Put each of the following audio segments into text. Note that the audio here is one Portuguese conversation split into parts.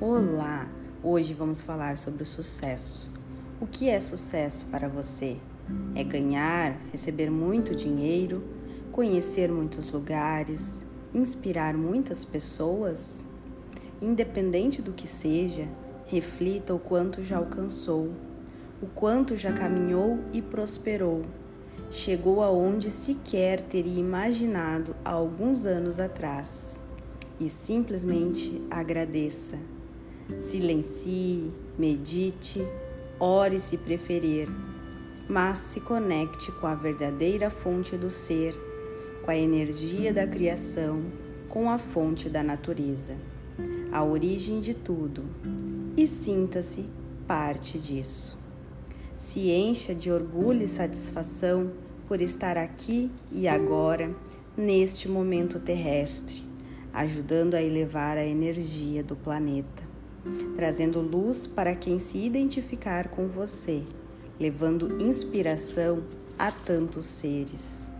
Olá! Hoje vamos falar sobre o sucesso. O que é sucesso para você? É ganhar, receber muito dinheiro, conhecer muitos lugares, inspirar muitas pessoas? Independente do que seja, reflita o quanto já alcançou, o quanto já caminhou e prosperou. Chegou aonde sequer teria imaginado há alguns anos atrás. E simplesmente agradeça Silencie, medite, ore se preferir, mas se conecte com a verdadeira fonte do ser, com a energia da criação, com a fonte da natureza, a origem de tudo, e sinta-se parte disso. Se encha de orgulho e satisfação por estar aqui e agora, neste momento terrestre, ajudando a elevar a energia do planeta trazendo luz para quem se identificar com você, levando inspiração a tantos seres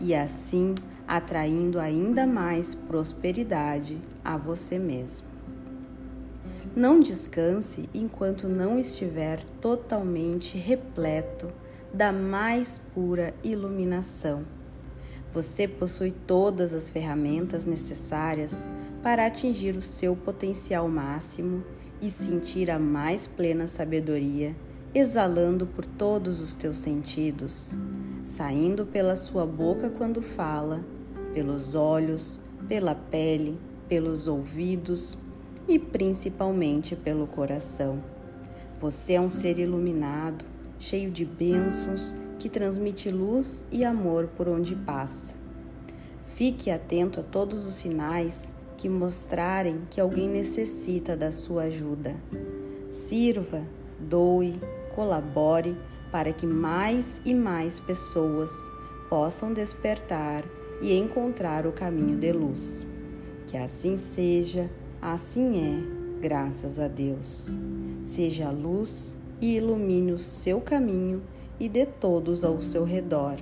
e assim atraindo ainda mais prosperidade a você mesmo. Não descanse enquanto não estiver totalmente repleto da mais pura iluminação. Você possui todas as ferramentas necessárias para atingir o seu potencial máximo e sentir a mais plena sabedoria, exalando por todos os teus sentidos, saindo pela sua boca quando fala, pelos olhos, pela pele, pelos ouvidos e principalmente pelo coração. Você é um ser iluminado, cheio de bênçãos, que transmite luz e amor por onde passa. Fique atento a todos os sinais que mostrarem que alguém necessita da sua ajuda. Sirva, doe, colabore para que mais e mais pessoas possam despertar e encontrar o caminho de luz. Que assim seja, assim é, graças a Deus. Seja luz e ilumine o seu caminho e de todos ao seu redor.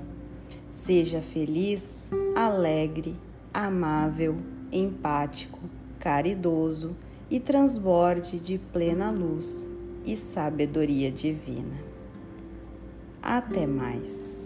Seja feliz, alegre, amável empático, caridoso e transborde de plena luz e sabedoria divina. Até mais.